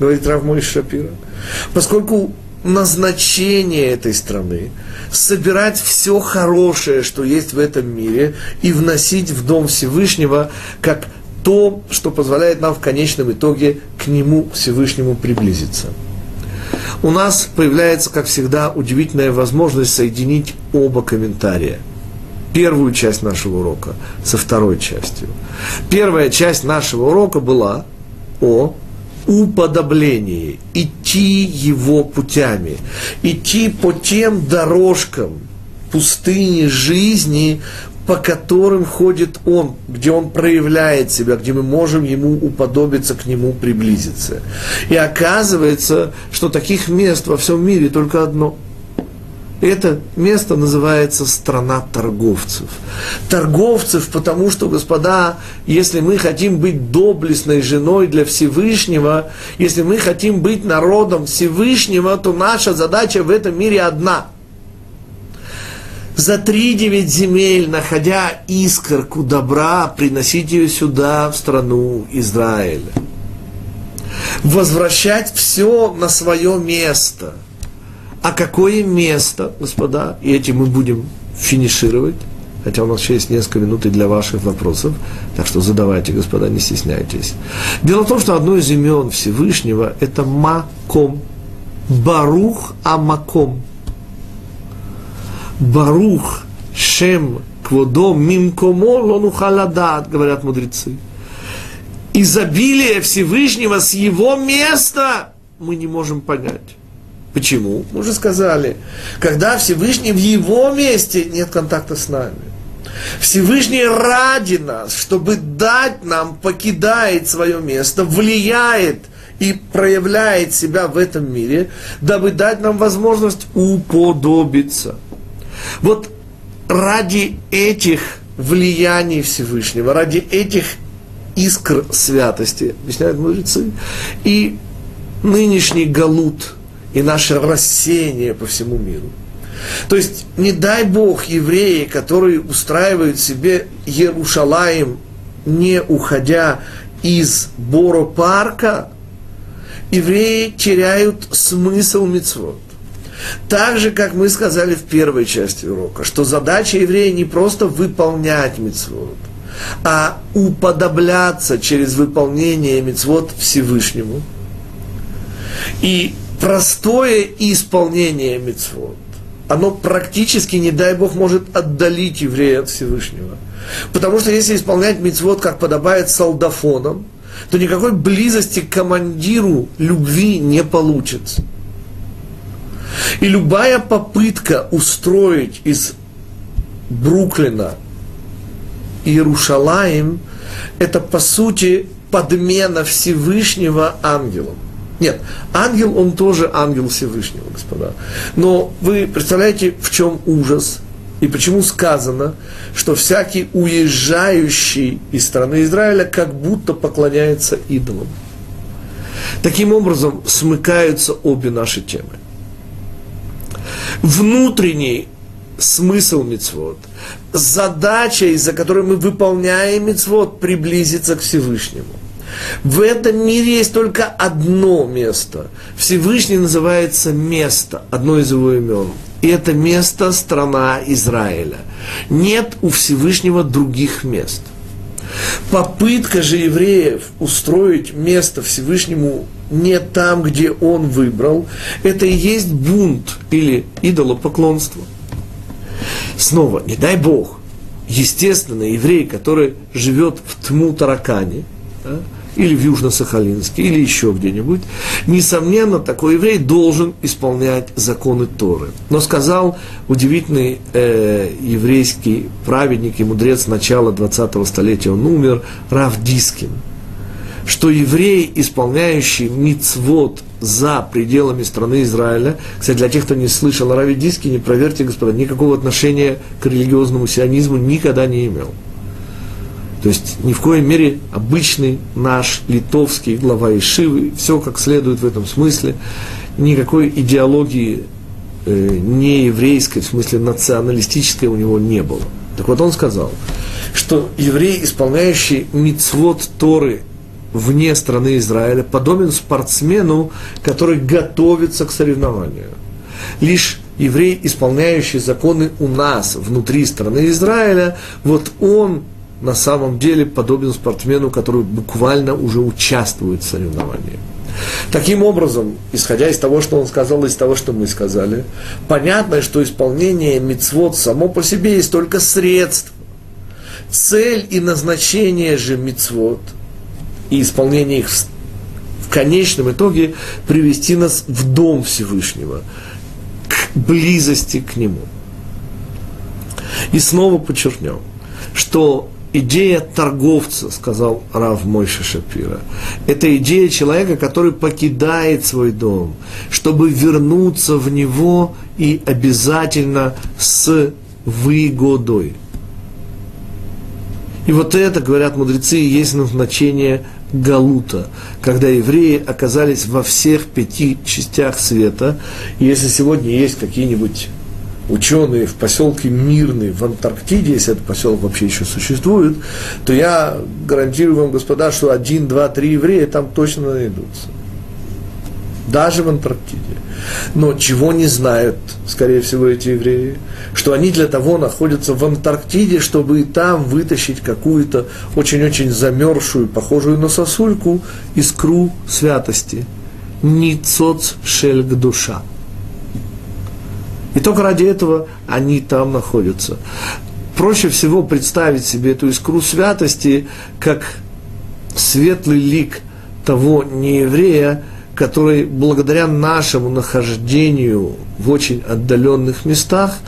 говорит Равмой Шапира, поскольку назначение этой страны собирать все хорошее, что есть в этом мире, и вносить в Дом Всевышнего как то, что позволяет нам в конечном итоге к Нему Всевышнему приблизиться. У нас появляется, как всегда, удивительная возможность соединить оба комментария. Первую часть нашего урока со второй частью. Первая часть нашего урока была о уподоблении, идти его путями, идти по тем дорожкам пустыни жизни, по которым ходит Он, где Он проявляет себя, где мы можем Ему уподобиться, к Нему приблизиться. И оказывается, что таких мест во всем мире только одно. Это место называется страна торговцев. Торговцев, потому что, господа, если мы хотим быть доблестной женой для Всевышнего, если мы хотим быть народом Всевышнего, то наша задача в этом мире одна – за три девять земель, находя искорку добра, приносить ее сюда, в страну Израиля. Возвращать все на свое место. А какое место, господа, и этим мы будем финишировать, хотя у нас еще есть несколько минут и для ваших вопросов, так что задавайте, господа, не стесняйтесь. Дело в том, что одно из имен Всевышнего – это Маком, Барух Амаком – Барух Шем Кводо Мимкомо Лонухаладат, говорят мудрецы. Изобилие Всевышнего с его места мы не можем понять. Почему? Мы уже сказали, когда Всевышний в его месте нет контакта с нами. Всевышний ради нас, чтобы дать нам, покидает свое место, влияет и проявляет себя в этом мире, дабы дать нам возможность уподобиться – вот ради этих влияний Всевышнего, ради этих искр святости, объясняют мудрецы, и нынешний галут, и наше рассеяние по всему миру. То есть, не дай Бог, евреи, которые устраивают себе Иерушалаем, не уходя из Боро-парка, евреи теряют смысл мецвод. Так же, как мы сказали в первой части урока, что задача еврея не просто выполнять мецвод, а уподобляться через выполнение мецвод Всевышнему. И простое исполнение мецвод, оно практически, не дай Бог, может отдалить еврея от Всевышнего. Потому что если исполнять мецвод, как подобает солдафонам, то никакой близости к командиру любви не получится. И любая попытка устроить из Бруклина Иерушалаем, это по сути подмена Всевышнего ангелом. Нет, ангел, он тоже ангел Всевышнего, господа. Но вы представляете, в чем ужас? И почему сказано, что всякий уезжающий из страны Израиля как будто поклоняется идолам? Таким образом смыкаются обе наши темы внутренний смысл мецвод, задача, из-за которой мы выполняем мецвод, приблизиться к Всевышнему. В этом мире есть только одно место. Всевышний называется место, одно из его имен. И это место – страна Израиля. Нет у Всевышнего других мест. Попытка же евреев устроить место Всевышнему не там, где он выбрал, это и есть бунт или идолопоклонство. Снова, не дай Бог, естественно, еврей, который живет в Тму Таракане, да, или в Южно-Сахалинске, или еще где-нибудь, несомненно, такой еврей должен исполнять законы Торы. Но сказал удивительный э, еврейский праведник и мудрец начала 20-го столетия, он умер, Рав Дискин, что еврей, исполняющий мицвод за пределами страны Израиля, кстати, для тех, кто не слышал о Раве Дискине, проверьте, господа, никакого отношения к религиозному сионизму никогда не имел. То есть ни в коем мере обычный наш литовский глава Ишивы, все как следует в этом смысле, никакой идеологии э, не еврейской, в смысле националистической у него не было. Так вот он сказал, что еврей, исполняющий мицвод Торы вне страны Израиля, подобен спортсмену, который готовится к соревнованию. Лишь еврей, исполняющий законы у нас, внутри страны Израиля, вот он на самом деле подобен спортсмену, который буквально уже участвует в соревновании. Таким образом, исходя из того, что он сказал, из того, что мы сказали, понятно, что исполнение мицвод само по себе есть только средство. Цель и назначение же мицвод и исполнение их в конечном итоге привести нас в дом Всевышнего, к близости к Нему. И снова подчеркнем, что идея торговца, сказал Рав Мойша Шапира. Это идея человека, который покидает свой дом, чтобы вернуться в него и обязательно с выгодой. И вот это, говорят мудрецы, есть назначение Галута, когда евреи оказались во всех пяти частях света. И если сегодня есть какие-нибудь ученые в поселке Мирный в Антарктиде, если этот поселок вообще еще существует, то я гарантирую вам, господа, что один, два, три еврея там точно найдутся. Даже в Антарктиде. Но чего не знают, скорее всего, эти евреи? Что они для того находятся в Антарктиде, чтобы и там вытащить какую-то очень-очень замерзшую, похожую на сосульку, искру святости. Ницоц шельг душа. И только ради этого они там находятся. Проще всего представить себе эту искру святости как светлый лик того нееврея, который благодаря нашему нахождению в очень отдаленных местах,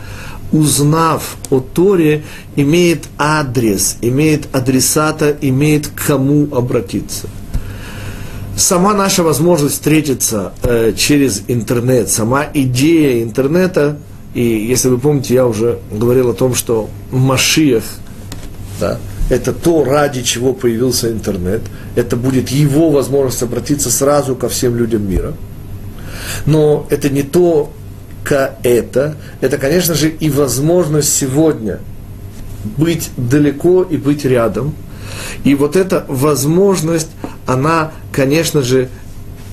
узнав о Торе, имеет адрес, имеет адресата, имеет к кому обратиться – сама наша возможность встретиться э, через интернет, сама идея интернета, и если вы помните, я уже говорил о том, что Машиях, да, это то, ради чего появился интернет, это будет его возможность обратиться сразу ко всем людям мира. Но это не то, к это, это, конечно же, и возможность сегодня быть далеко и быть рядом. И вот эта возможность, она, конечно же,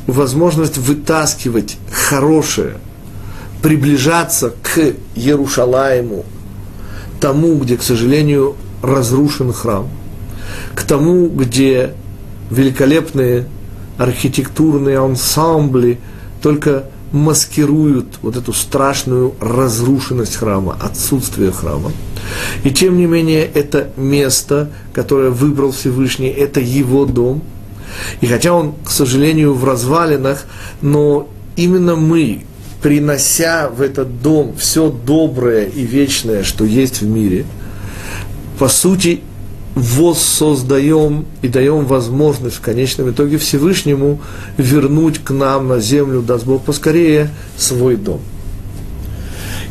возможность вытаскивать хорошее, приближаться к Ярушалаему, тому, где, к сожалению, разрушен храм, к тому, где великолепные архитектурные ансамбли только маскируют вот эту страшную разрушенность храма, отсутствие храма. И тем не менее, это место, которое выбрал Всевышний, это его дом. И хотя он, к сожалению, в развалинах, но именно мы, принося в этот дом все доброе и вечное, что есть в мире, по сути, воссоздаем и даем возможность в конечном итоге Всевышнему вернуть к нам на землю, даст Бог поскорее, свой дом.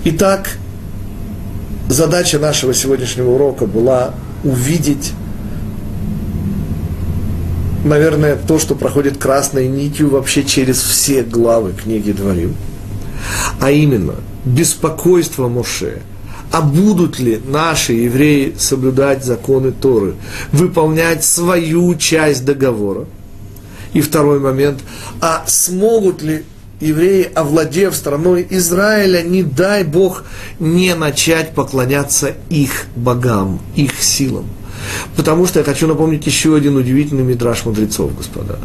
Итак, задача нашего сегодняшнего урока была увидеть, наверное, то, что проходит красной нитью вообще через все главы книги Дворим, а именно беспокойство Моше – а будут ли наши евреи соблюдать законы Торы, выполнять свою часть договора? И второй момент, а смогут ли евреи, овладев страной Израиля, не дай Бог, не начать поклоняться их богам, их силам? Потому что я хочу напомнить еще один удивительный мидраж мудрецов, господа.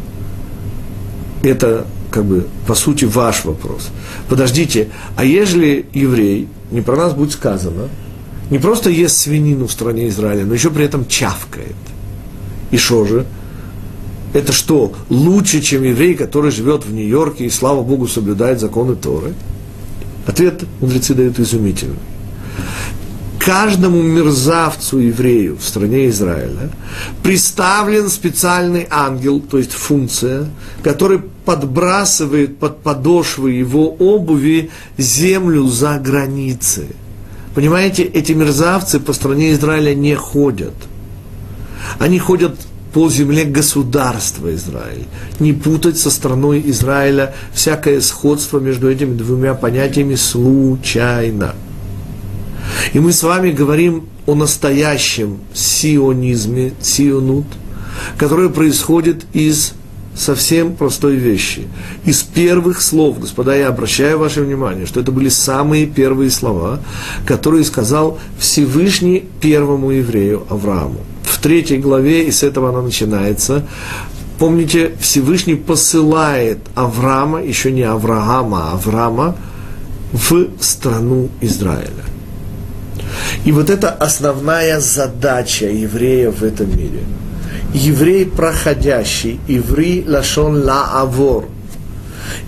Это, как бы, по сути, ваш вопрос. Подождите, а ежели еврей не про нас будет сказано, не просто ест свинину в стране Израиля, но еще при этом чавкает. И что же? Это что, лучше, чем еврей, который живет в Нью-Йорке и, слава Богу, соблюдает законы Торы? Ответ мудрецы дают изумительный. Каждому мерзавцу еврею в стране Израиля представлен специальный ангел, то есть функция, который подбрасывает под подошвы его обуви землю за границей. Понимаете, эти мерзавцы по стране Израиля не ходят. Они ходят по земле государства Израиль. Не путать со страной Израиля всякое сходство между этими двумя понятиями случайно. И мы с вами говорим о настоящем сионизме, сионут, который происходит из совсем простой вещи. Из первых слов, господа, я обращаю ваше внимание, что это были самые первые слова, которые сказал Всевышний первому еврею Аврааму. В третьей главе, и с этого она начинается, помните, Всевышний посылает Авраама, еще не Авраама, а Авраама, в страну Израиля. И вот это основная задача еврея в этом мире – еврей проходящий, еврей лашон ла авор.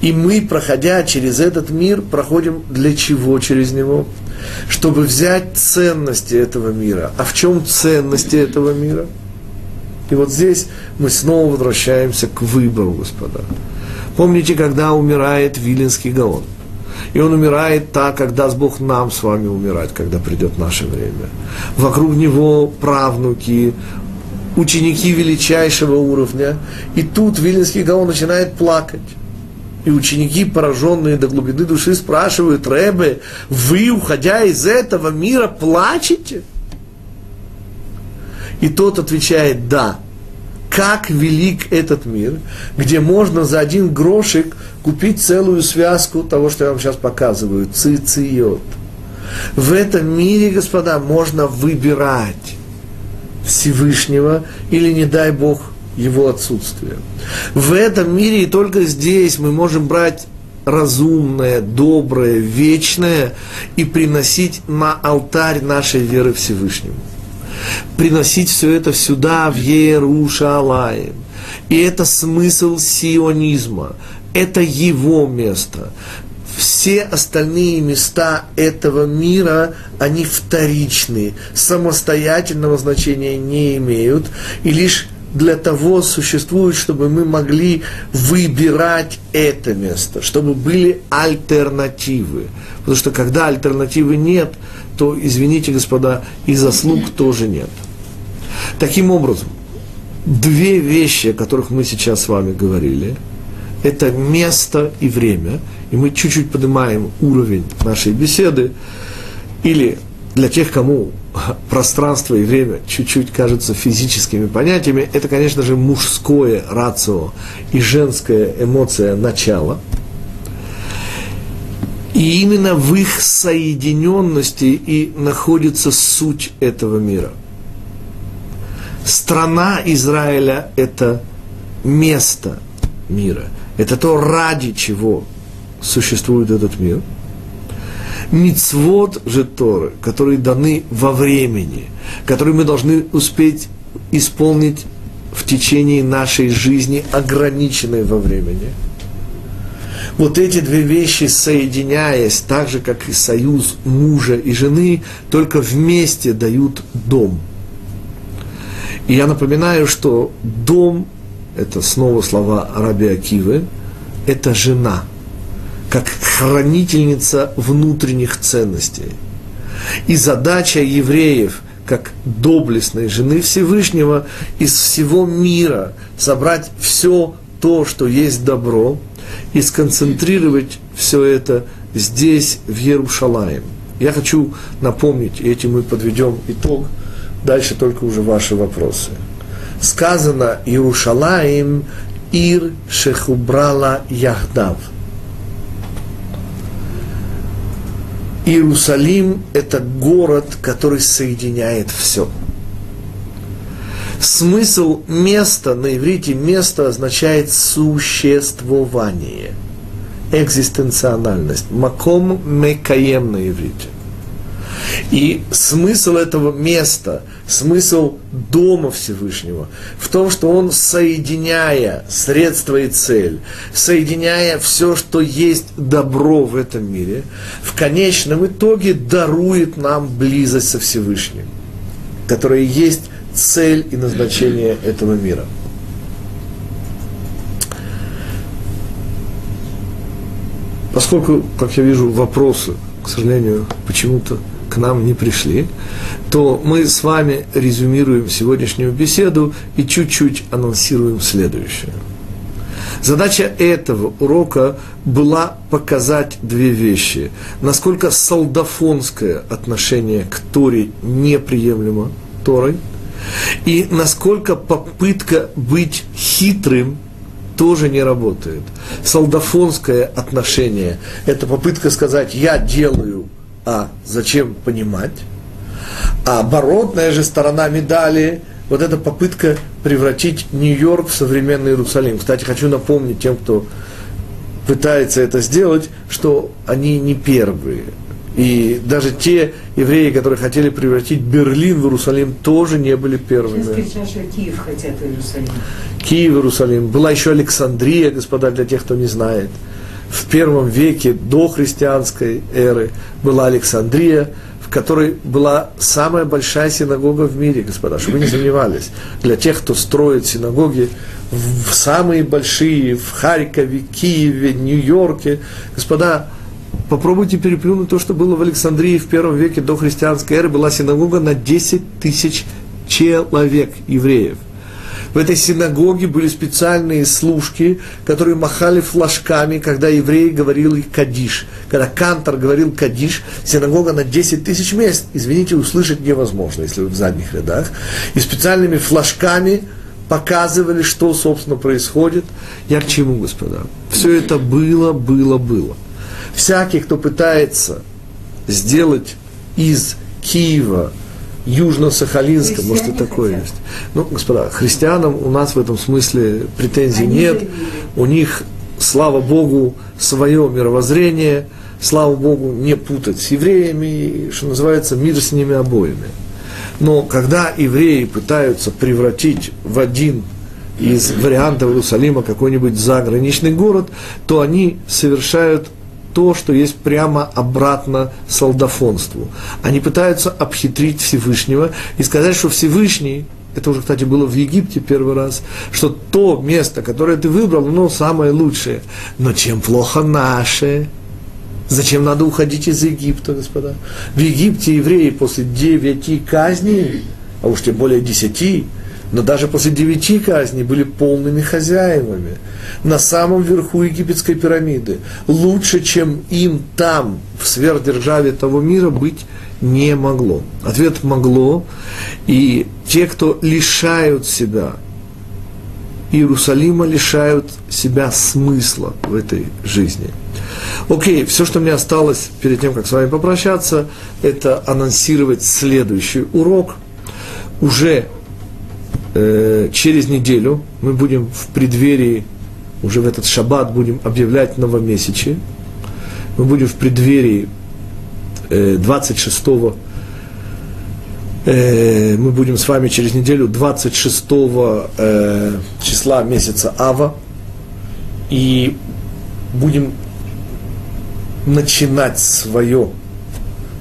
И мы, проходя через этот мир, проходим для чего через него? Чтобы взять ценности этого мира. А в чем ценности этого мира? И вот здесь мы снова возвращаемся к выбору, господа. Помните, когда умирает Виленский Гаон? И он умирает так, как даст Бог нам с вами умирать, когда придет наше время. Вокруг него правнуки, ученики величайшего уровня, и тут Вильнинский Гаон начинает плакать. И ученики, пораженные до глубины души, спрашивают, Рэбе, вы, уходя из этого мира, плачете? И тот отвечает, да. Как велик этот мир, где можно за один грошик купить целую связку того, что я вам сейчас показываю, цициот. В этом мире, господа, можно выбирать Всевышнего или, не дай Бог, его отсутствие. В этом мире и только здесь мы можем брать разумное, доброе, вечное и приносить на алтарь нашей веры Всевышнему. Приносить все это сюда, в Иерушалаем. И это смысл сионизма. Это его место все остальные места этого мира, они вторичные, самостоятельного значения не имеют, и лишь для того существуют, чтобы мы могли выбирать это место, чтобы были альтернативы. Потому что когда альтернативы нет, то, извините, господа, и заслуг тоже нет. Таким образом, две вещи, о которых мы сейчас с вами говорили – это место и время, и мы чуть-чуть поднимаем уровень нашей беседы, или для тех, кому пространство и время чуть-чуть кажутся физическими понятиями, это, конечно же, мужское рацио и женская эмоция начала. И именно в их соединенности и находится суть этого мира. Страна Израиля – это место мира – это то, ради чего существует этот мир. Мицвод же Торы, которые даны во времени, которые мы должны успеть исполнить в течение нашей жизни, ограниченной во времени. Вот эти две вещи, соединяясь, так же, как и союз мужа и жены, только вместе дают дом. И я напоминаю, что дом это снова слова Раби Акивы, это жена, как хранительница внутренних ценностей. И задача евреев, как доблестной жены Всевышнего, из всего мира собрать все то, что есть добро, и сконцентрировать все это здесь, в Иерушалаем. Я хочу напомнить, и этим мы подведем итог, дальше только уже ваши вопросы – сказано Иерушалаим Ир Шехубрала Яхдав. Иерусалим – это город, который соединяет все. Смысл места на иврите место означает существование, экзистенциональность. Маком мекаем на иврите. И смысл этого места, смысл Дома Всевышнего в том, что он, соединяя средства и цель, соединяя все, что есть добро в этом мире, в конечном итоге дарует нам близость со Всевышним, которая есть цель и назначение этого мира. Поскольку, как я вижу, вопросы, к сожалению, почему-то к нам не пришли, то мы с вами резюмируем сегодняшнюю беседу и чуть-чуть анонсируем следующее. Задача этого урока была показать две вещи. Насколько солдафонское отношение к Торе неприемлемо Торой, и насколько попытка быть хитрым тоже не работает. Солдафонское отношение – это попытка сказать «я делаю», а зачем понимать? А оборотная же сторона медали – вот эта попытка превратить Нью-Йорк в современный Иерусалим. Кстати, хочу напомнить тем, кто пытается это сделать, что они не первые. И даже те евреи, которые хотели превратить Берлин в Иерусалим, тоже не были первыми. Сейчас кричат, что Киев хотят в Иерусалим. Киев, Иерусалим. Была еще Александрия, господа, для тех, кто не знает. В первом веке до христианской эры была Александрия, в которой была самая большая синагога в мире, господа, чтобы вы не сомневались. Для тех, кто строит синагоги в самые большие, в Харькове, Киеве, Нью-Йорке, господа, Попробуйте переплюнуть то, что было в Александрии в первом веке до христианской эры. Была синагога на 10 тысяч человек, евреев. В этой синагоге были специальные служки, которые махали флажками, когда евреи говорили кадиш. Когда кантор говорил кадиш, синагога на 10 тысяч мест, извините, услышать невозможно, если вы в задних рядах. И специальными флажками показывали, что, собственно, происходит. Я к чему, господа? Все это было, было, было всякий, кто пытается сделать из Киева Южно-Сахалинска, может и такое хотят. есть. Ну, господа, христианам у нас в этом смысле претензий Они нет. Заявили. У них, слава Богу, свое мировоззрение, слава Богу, не путать с евреями, что называется, мир с ними обоими. Но когда евреи пытаются превратить в один из вариантов Иерусалима какой-нибудь заграничный город, то они совершают то, что есть прямо обратно солдафонству. Они пытаются обхитрить Всевышнего и сказать, что Всевышний, это уже, кстати, было в Египте первый раз, что то место, которое ты выбрал, оно самое лучшее. Но чем плохо наше? Зачем надо уходить из Египта, господа? В Египте евреи после девяти казней, а уж тем более десяти, но даже после девяти казней были полными хозяевами на самом верху египетской пирамиды. Лучше, чем им там, в сверхдержаве того мира, быть не могло. Ответ могло, и те, кто лишают себя Иерусалима, лишают себя смысла в этой жизни. Окей, все, что мне осталось перед тем, как с вами попрощаться, это анонсировать следующий урок. Уже через неделю мы будем в преддверии, уже в этот шаббат будем объявлять новомесячие. Мы будем в преддверии э, 26 э, мы будем с вами через неделю 26 э, числа месяца Ава. И будем начинать свое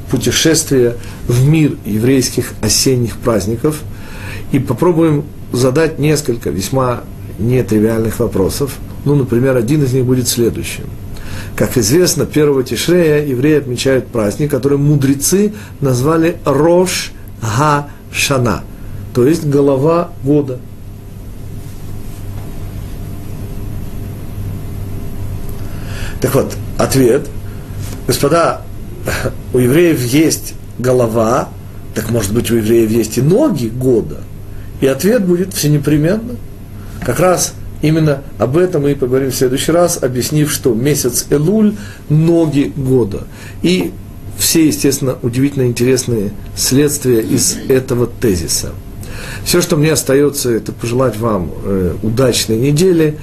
путешествие в мир еврейских осенних праздников – и попробуем задать несколько весьма нетривиальных вопросов. Ну, например, один из них будет следующим. Как известно, первого Тишрея евреи отмечают праздник, который мудрецы назвали Рош Га Шана, то есть голова года. Так вот, ответ. Господа, у евреев есть голова, так может быть у евреев есть и ноги года – и ответ будет всенепременно. Как раз именно об этом мы и поговорим в следующий раз, объяснив, что месяц Элуль – ноги года. И все, естественно, удивительно интересные следствия из этого тезиса. Все, что мне остается, это пожелать вам э, удачной недели.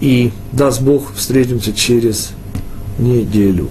И даст Бог, встретимся через неделю.